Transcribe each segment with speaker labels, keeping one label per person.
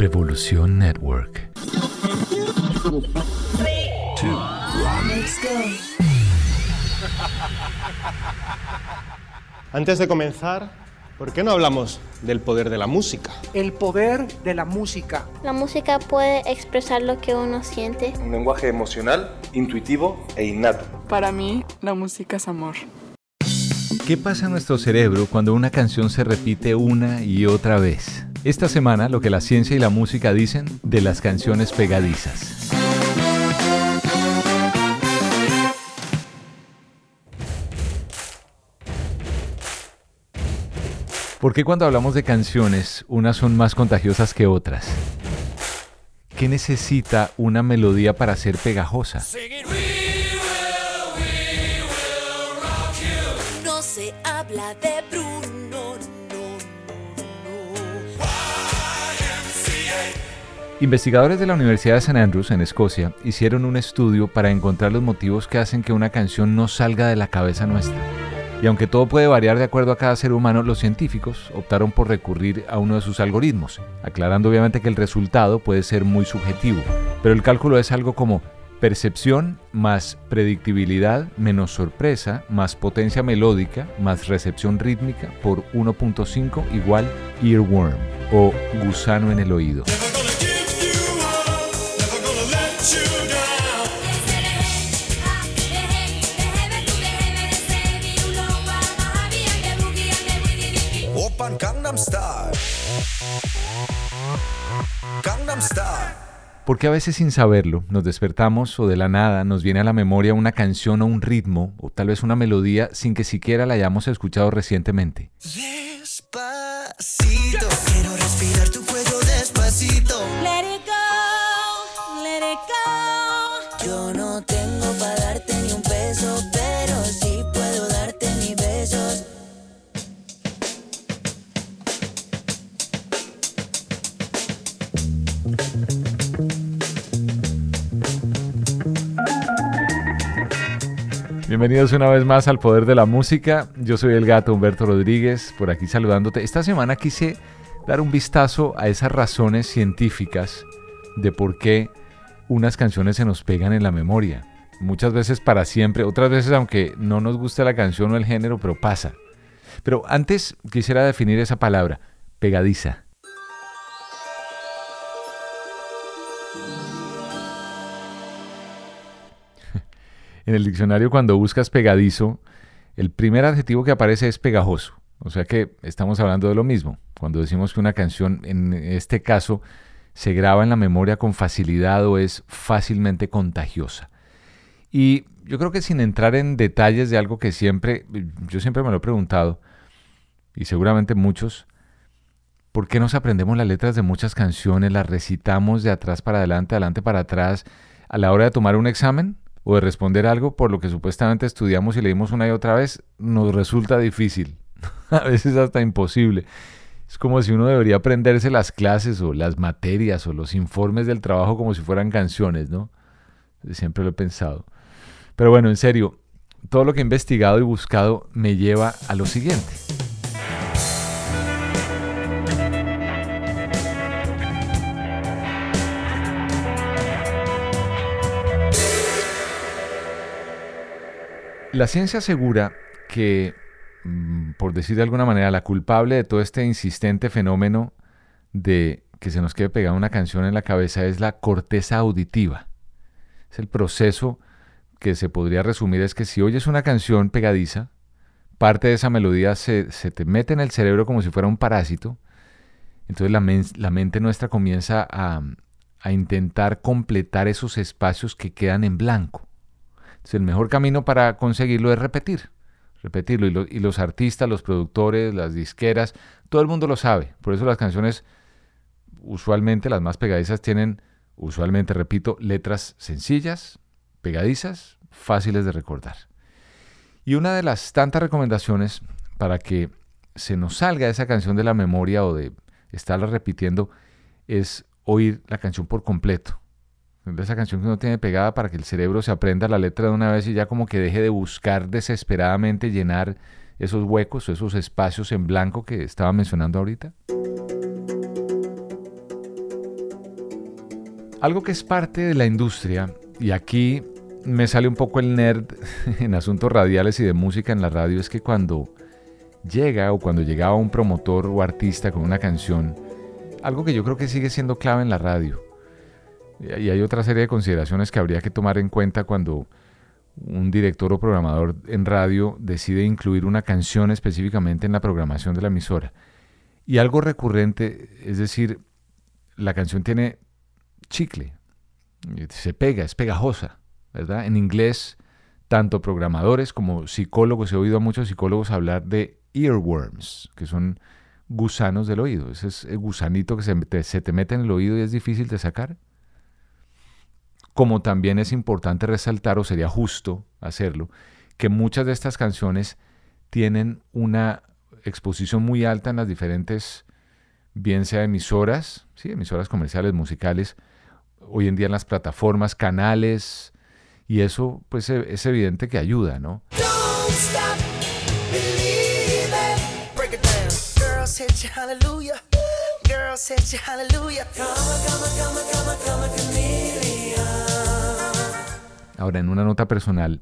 Speaker 1: Revolución Network.
Speaker 2: Antes de comenzar, ¿por qué no hablamos del poder de la música?
Speaker 3: El poder de la música.
Speaker 4: La música puede expresar lo que uno siente.
Speaker 5: Un lenguaje emocional, intuitivo e innato.
Speaker 6: Para mí, la música es amor.
Speaker 1: ¿Qué pasa en nuestro cerebro cuando una canción se repite una y otra vez? Esta semana lo que la ciencia y la música dicen de las canciones pegadizas. ¿Por qué cuando hablamos de canciones unas son más contagiosas que otras? ¿Qué necesita una melodía para ser pegajosa?
Speaker 7: No se habla de
Speaker 1: Investigadores de la Universidad de St. Andrews en Escocia hicieron un estudio para encontrar los motivos que hacen que una canción no salga de la cabeza nuestra. Y aunque todo puede variar de acuerdo a cada ser humano, los científicos optaron por recurrir a uno de sus algoritmos, aclarando obviamente que el resultado puede ser muy subjetivo, pero el cálculo es algo como percepción más predictibilidad menos sorpresa más potencia melódica más recepción rítmica por 1.5 igual earworm o gusano en el oído. Porque a veces sin saberlo nos despertamos o de la nada nos viene a la memoria una canción o un ritmo o tal vez una melodía sin que siquiera la hayamos escuchado recientemente.
Speaker 7: Despacito,
Speaker 1: Bienvenidos una vez más al Poder de la Música. Yo soy el gato Humberto Rodríguez, por aquí saludándote. Esta semana quise dar un vistazo a esas razones científicas de por qué unas canciones se nos pegan en la memoria. Muchas veces para siempre, otras veces aunque no nos guste la canción o el género, pero pasa. Pero antes quisiera definir esa palabra, pegadiza. En el diccionario cuando buscas pegadizo, el primer adjetivo que aparece es pegajoso. O sea que estamos hablando de lo mismo. Cuando decimos que una canción, en este caso, se graba en la memoria con facilidad o es fácilmente contagiosa. Y yo creo que sin entrar en detalles de algo que siempre, yo siempre me lo he preguntado, y seguramente muchos, ¿por qué nos aprendemos las letras de muchas canciones, las recitamos de atrás para adelante, adelante para atrás, a la hora de tomar un examen? O de responder algo por lo que supuestamente estudiamos y leímos una y otra vez, nos resulta difícil, a veces hasta imposible. Es como si uno debería aprenderse las clases o las materias o los informes del trabajo como si fueran canciones, ¿no? Siempre lo he pensado. Pero bueno, en serio, todo lo que he investigado y buscado me lleva a lo siguiente. La ciencia asegura que, mm, por decir de alguna manera, la culpable de todo este insistente fenómeno de que se nos quede pegada una canción en la cabeza es la corteza auditiva. Es el proceso que se podría resumir es que si oyes una canción pegadiza, parte de esa melodía se, se te mete en el cerebro como si fuera un parásito, Entonces la, mente nuestra comienza a, intentar completar esos espacios que quedan en blanco. El mejor camino para conseguirlo es repetir, repetirlo. y los artistas, los productores, las disqueras, todo el mundo lo sabe. Por eso las canciones, usualmente las más pegadizas, tienen, usualmente, repito, letras sencillas, pegadizas, fáciles de recordar. Y una de las tantas recomendaciones para que se nos salga esa canción de la memoria o de estarla repitiendo es oír la canción por completo. Esa canción que uno tiene pegada para que el cerebro se aprenda la letra de una vez y ya como que deje de buscar desesperadamente llenar esos huecos, esos espacios en blanco que estaba mencionando ahorita. Algo que es parte de la industria, y aquí me sale un poco el nerd en asuntos radiales y de música en la radio, es que cuando llega o cuando llegaba un promotor o artista con una canción, algo que yo creo que sigue siendo clave en la radio. Y hay otra serie de consideraciones que habría que tomar en cuenta cuando un director o programador en radio decide incluir una canción específicamente en la programación de la emisora. Y algo recurrente, es decir, la canción tiene chicle, se pega, es pegajosa, ¿verdad? En inglés, tanto programadores como psicólogos, he oído a muchos psicólogos hablar de earworms, que son gusanos del oído. Ese es el gusanito que se, se te mete en el oído y es difícil de sacar. Como también es importante resaltar, o sería justo hacerlo, que muchas de estas canciones tienen una exposición muy alta en las diferentes, bien sea emisoras, ¿sí? emisoras comerciales, musicales, hoy en día en las plataformas, canales, y eso pues e, es evidente que ayuda, ¿no? Ahora, en una nota personal,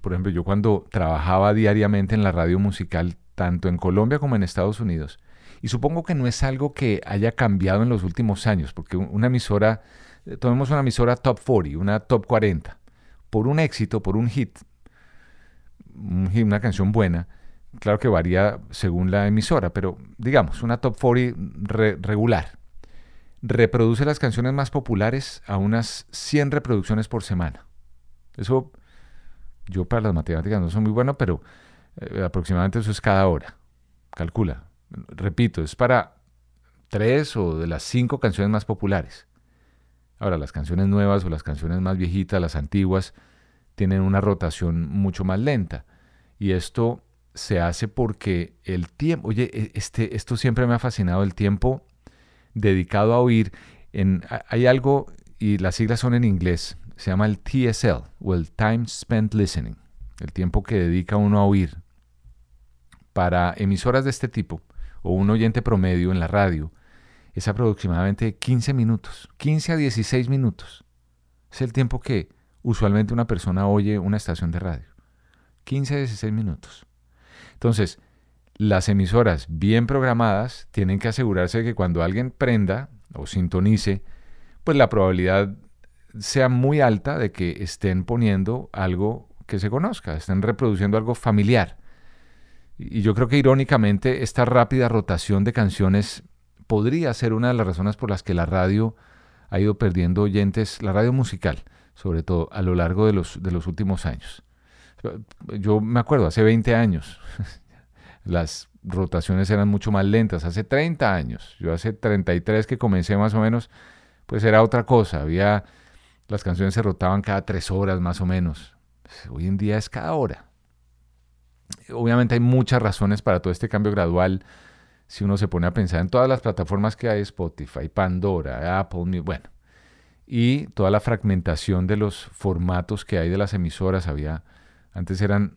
Speaker 1: por ejemplo, yo cuando trabajaba diariamente en la radio musical, tanto en Colombia como en Estados Unidos, y supongo que no es algo que haya cambiado en los últimos años, porque una emisora, eh, tomemos una emisora top 40, una top 40, por un éxito, por un hit, una canción buena, Claro que varía según la emisora, pero digamos, una top 40 regular. Reproduce las canciones más populares a unas 100 reproducciones por semana. Eso, yo para las matemáticas no soy muy bueno, pero eh, aproximadamente eso es cada hora. Calcula. Repito, es para tres o de las cinco canciones más populares. Ahora, las canciones nuevas o las canciones más viejitas, las antiguas, tienen una rotación mucho más lenta. Y esto se hace porque el tiempo, oye, e, este, esto siempre me ha fascinado, el tiempo dedicado a oír. En, hay algo, y las siglas son en inglés, se llama el TSL, o el Time Spent Listening, el tiempo que dedica uno a oír. Para emisoras de este tipo, o un oyente promedio en la radio, es aproximadamente 15 minutos, 15 a 16 minutos. Es el tiempo que usualmente una persona oye una estación de radio. 15 a 16 minutos. Entonces, las emisoras bien programadas tienen que asegurarse de que cuando alguien prenda o sintonice, pues la probabilidad sea muy alta de que estén poniendo algo que se conozca, estén reproduciendo algo familiar. Y yo creo que irónicamente esta rápida rotación de canciones podría ser una de las razones por las que la radio ha ido perdiendo oyentes, la radio musical, sobre todo a lo largo de los, de los últimos años. Yo me acuerdo, hace 20 años, las rotaciones eran mucho más lentas, hace 30 años, yo hace 33 que comencé más o menos, pues era otra cosa, había, las canciones se rotaban cada tres horas más o menos, hoy en día es cada hora. Obviamente hay muchas razones para todo este cambio gradual, si uno se pone a pensar en todas las plataformas que hay, Spotify, Pandora, Apple, bueno, y toda la fragmentación de los formatos que hay de las emisoras, había antes eran,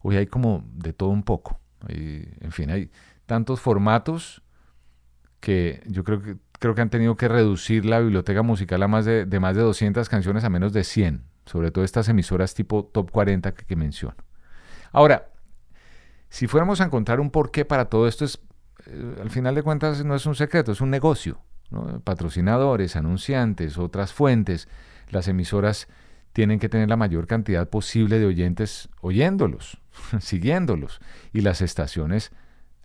Speaker 1: hoy hay como de todo un poco. en fin, hay tantos formatos que yo creo que, creo que han tenido que reducir la biblioteca musical a más de, más de 200 canciones a menos de 100, sobre todo estas emisoras tipo top 40 que, menciono. Ahora, si fuéramos a encontrar un porqué para todo esto, es, eh, al final de cuentas no es un secreto, es un negocio. Patrocinadores, anunciantes, otras fuentes, las emisoras tienen que tener la mayor cantidad posible de oyentes oyéndolos, siguiéndolos. Y las estaciones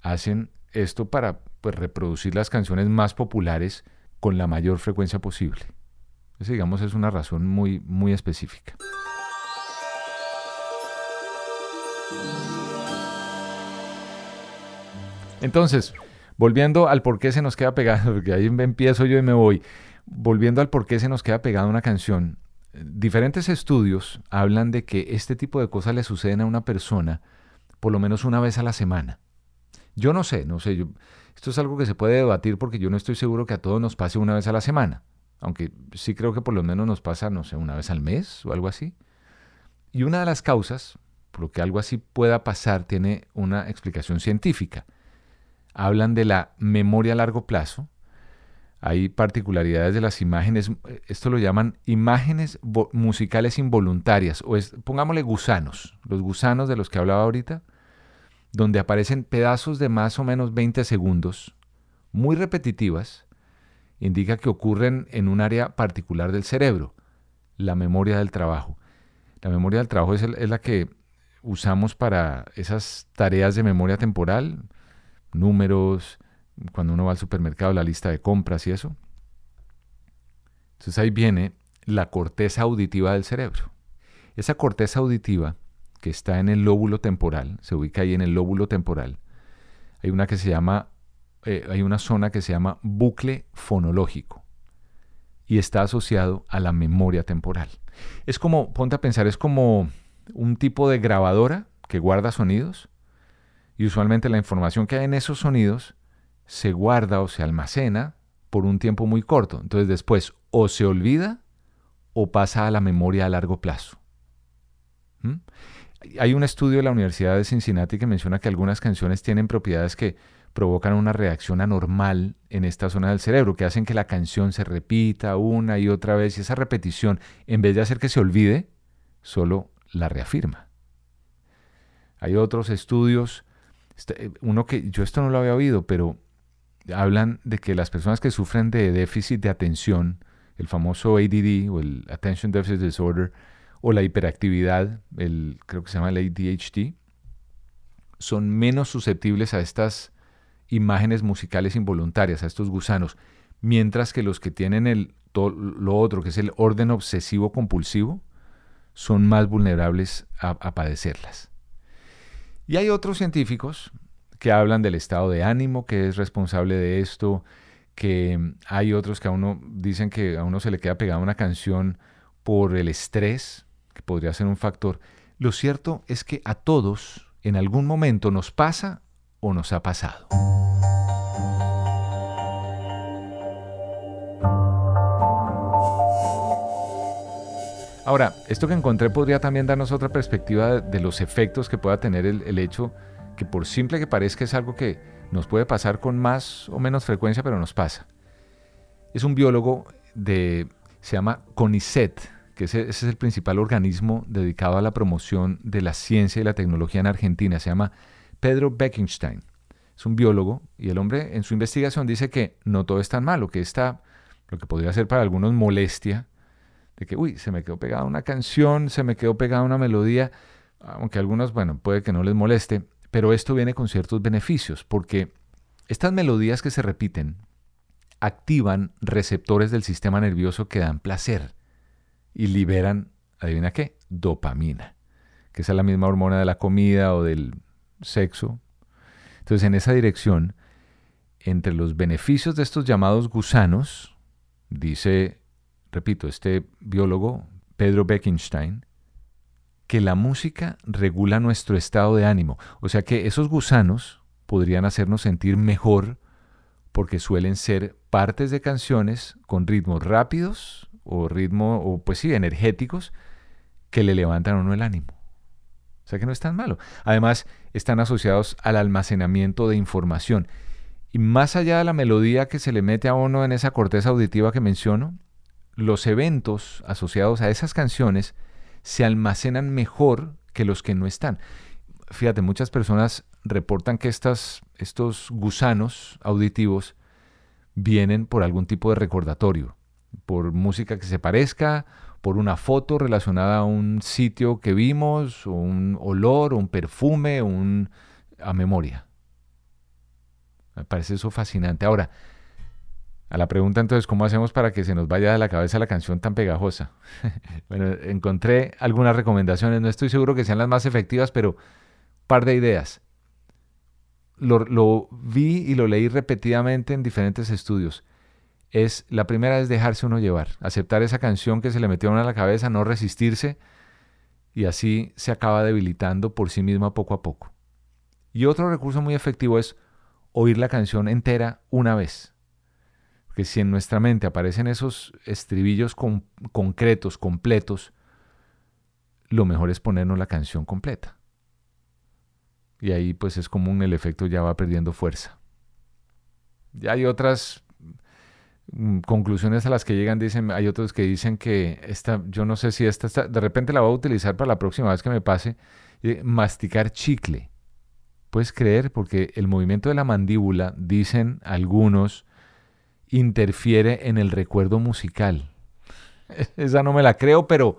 Speaker 1: hacen esto para pues, reproducir las canciones más populares con la mayor frecuencia posible. Esa, digamos, es una razón muy, muy específica. Entonces, volviendo al por qué se nos queda pegado, porque ahí empiezo yo y me voy, volviendo al por qué se nos queda pegada una canción, diferentes estudios hablan de que este tipo de cosas le suceden a una persona por lo menos una vez a la semana. Yo no sé, no sé, yo, esto es algo que se puede debatir porque yo no estoy seguro que a todos nos pase una vez a la semana, aunque sí creo que por lo menos nos pasa, no sé, una vez al mes o algo así. Y una de las causas por lo que algo así pueda pasar tiene una explicación científica. Hablan de la memoria a largo plazo, hay particularidades de las imágenes, esto lo llaman imágenes musicales involuntarias, o es, pongámosle gusanos, los gusanos de los que hablaba ahorita, donde aparecen pedazos de más o menos 20 segundos, muy repetitivas, indica que ocurren en un área particular del cerebro, la memoria del trabajo. La memoria del trabajo es, la que usamos para esas tareas de memoria temporal, números, cuando uno va al supermercado, la lista de compras y eso. Entonces ahí viene la corteza auditiva del cerebro. Esa corteza auditiva que está en el lóbulo temporal, se ubica ahí en el lóbulo temporal, hay una que se llama, eh, hay una zona que se llama bucle fonológico y está asociado a la memoria temporal. Es como, ponte a pensar, es como un tipo de grabadora que guarda sonidos y usualmente la información que hay en esos sonidos se guarda o se almacena por un tiempo muy corto. Entonces después o se olvida o pasa a la memoria a largo plazo. ¿Mm? Hay un estudio de la Universidad de Cincinnati que menciona que algunas canciones tienen propiedades que provocan una reacción anormal en esta zona del cerebro, que hacen que la canción se repita una y otra vez y esa repetición, en vez de hacer que se olvide, solo la reafirma. Hay otros estudios, este, uno que yo esto no lo había oído, pero hablan de que las personas que sufren de déficit de atención, el famoso ADD o el Attention Deficit Disorder, o la hiperactividad, el, creo que se llama el ADHD, son menos susceptibles a estas imágenes musicales involuntarias, a estos gusanos, mientras que los que tienen el, lo otro, que es el orden obsesivo compulsivo, son más vulnerables a padecerlas. Y hay otros científicos, que hablan del estado de ánimo que es responsable de esto, que hay otros que a uno dicen que a uno se le queda pegada una canción por el estrés, que podría ser un factor. Lo cierto es que a todos en algún momento nos pasa o nos ha pasado. Ahora, esto que encontré podría también darnos otra perspectiva de los efectos que pueda tener el, hecho que por simple que parezca es algo que nos puede pasar con más o menos frecuencia, pero nos pasa. Es un biólogo de, se llama CONICET, que ese, es el principal organismo dedicado a la promoción de la ciencia y la tecnología en Argentina. Se llama Pedro Beckenstein. Es un biólogo y el hombre en su investigación dice que no todo es tan malo, que está, lo que podría ser para algunos molestia, de que, uy, se me quedó pegada una canción, se me quedó pegada una melodía, aunque a algunos, bueno, puede que no les moleste, pero esto viene con ciertos beneficios, porque estas melodías que se repiten activan receptores del sistema nervioso que dan placer y liberan, adivina qué, dopamina, que es la misma hormona de la comida o del sexo. Entonces, en esa dirección, entre los beneficios de estos llamados gusanos, dice, repito, este biólogo, Pedro Beckenstein, que la música regula nuestro estado de ánimo. O sea que esos gusanos podrían hacernos sentir mejor porque suelen ser partes de canciones con ritmos rápidos o ritmo, o pues sí, energéticos, que le levantan a uno el ánimo. O sea que no es tan malo. Además, están asociados al almacenamiento de información. Y más allá de la melodía que se le mete a uno en esa corteza auditiva que menciono, los eventos asociados a esas canciones se almacenan mejor que los que no están. Fíjate, muchas personas reportan que estas, estos gusanos auditivos vienen por algún tipo de recordatorio, por música que se parezca, por una foto relacionada a un sitio que vimos, un olor, un perfume, un, a memoria. Me parece eso fascinante. Ahora, a la pregunta entonces, ¿cómo hacemos para que se nos vaya de la cabeza la canción tan pegajosa? bueno, encontré algunas recomendaciones, no estoy seguro que sean las más efectivas, pero par de ideas. Lo, vi y lo leí repetidamente en diferentes estudios. Es, la primera es dejarse uno llevar, aceptar esa canción que se le metió a uno la cabeza, no resistirse, y así se acaba debilitando por sí misma poco a poco. Y otro recurso muy efectivo es oír la canción entera una vez que si en nuestra mente aparecen esos estribillos concretos, completos, lo mejor es ponernos la canción completa. Y ahí pues es común el efecto ya va perdiendo fuerza. Ya hay otras mm, conclusiones a las que llegan, dicen, hay otros que dicen que esta, yo no sé si esta, de repente la voy a utilizar para la próxima vez que me pase, masticar chicle. Puedes creer, porque el movimiento de la mandíbula, dicen algunos, interfiere en el recuerdo musical. Esa no me la creo, pero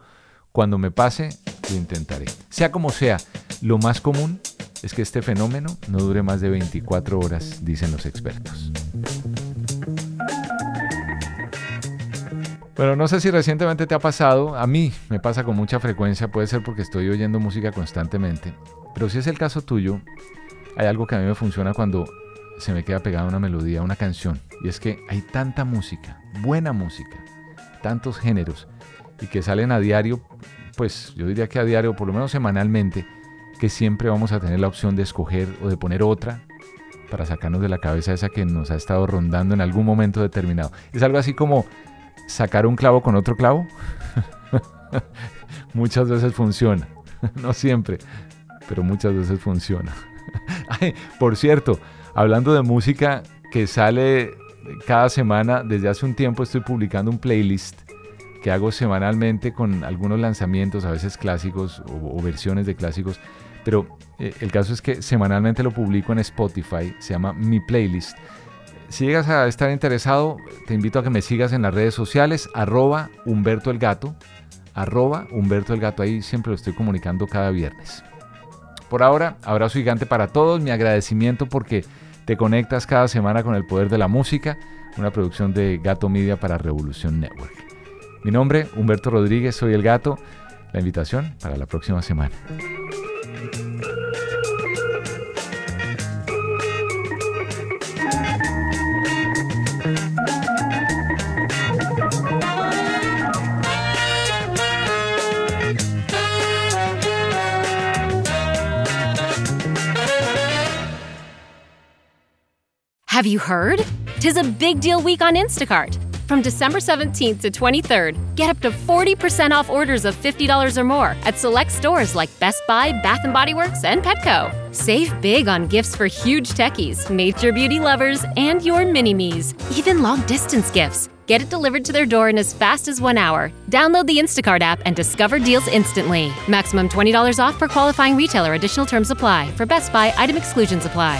Speaker 1: cuando me pase, lo intentaré. Sea como sea, lo más común es que este fenómeno no dure más de 24 horas, dicen los expertos. Bueno, no sé si recientemente te ha pasado, a mí me pasa con mucha frecuencia, puede ser porque estoy oyendo música constantemente, pero si es el caso tuyo, hay algo que a mí me funciona cuando se me queda pegada una melodía, una canción. Y es que hay tanta música, buena música, tantos géneros, y que salen a diario, pues yo diría que a diario, por lo menos semanalmente, que siempre vamos a tener la opción de escoger o de poner otra para sacarnos de la cabeza esa que nos ha estado rondando en algún momento determinado. Es algo así como sacar un clavo con otro clavo. muchas veces funciona, no siempre, pero muchas veces funciona. por cierto, hablando de música que sale cada semana, desde hace un tiempo estoy publicando un playlist que hago semanalmente con algunos lanzamientos, a veces clásicos o, versiones de clásicos, pero eh, el caso es que semanalmente lo publico en Spotify, se llama Mi Playlist. Si llegas a estar interesado, te invito a que me sigas en las redes sociales, arroba Humberto el Gato, arroba Humberto el Gato, ahí siempre lo estoy comunicando cada viernes. Por ahora, abrazo gigante para todos, mi agradecimiento porque te conectas cada semana con el poder de la música, una producción de Gato Media para Revolución Network. Mi nombre, Humberto Rodríguez, soy el gato. La invitación para la próxima semana.
Speaker 8: Have you heard? Tis a big deal week on Instacart. From December 17th to 23rd, get up to 40% off orders of $50 or more at select stores like Best Buy, Bath & Body Works, and Petco. Save big on gifts for huge techies, nature beauty lovers, and your mini-me's. Even long-distance gifts. Get it delivered to their door in as fast as one hour. Download the Instacart app and discover deals instantly. Maximum $20 off per qualifying retailer. Additional terms apply. For Best Buy, item exclusions apply.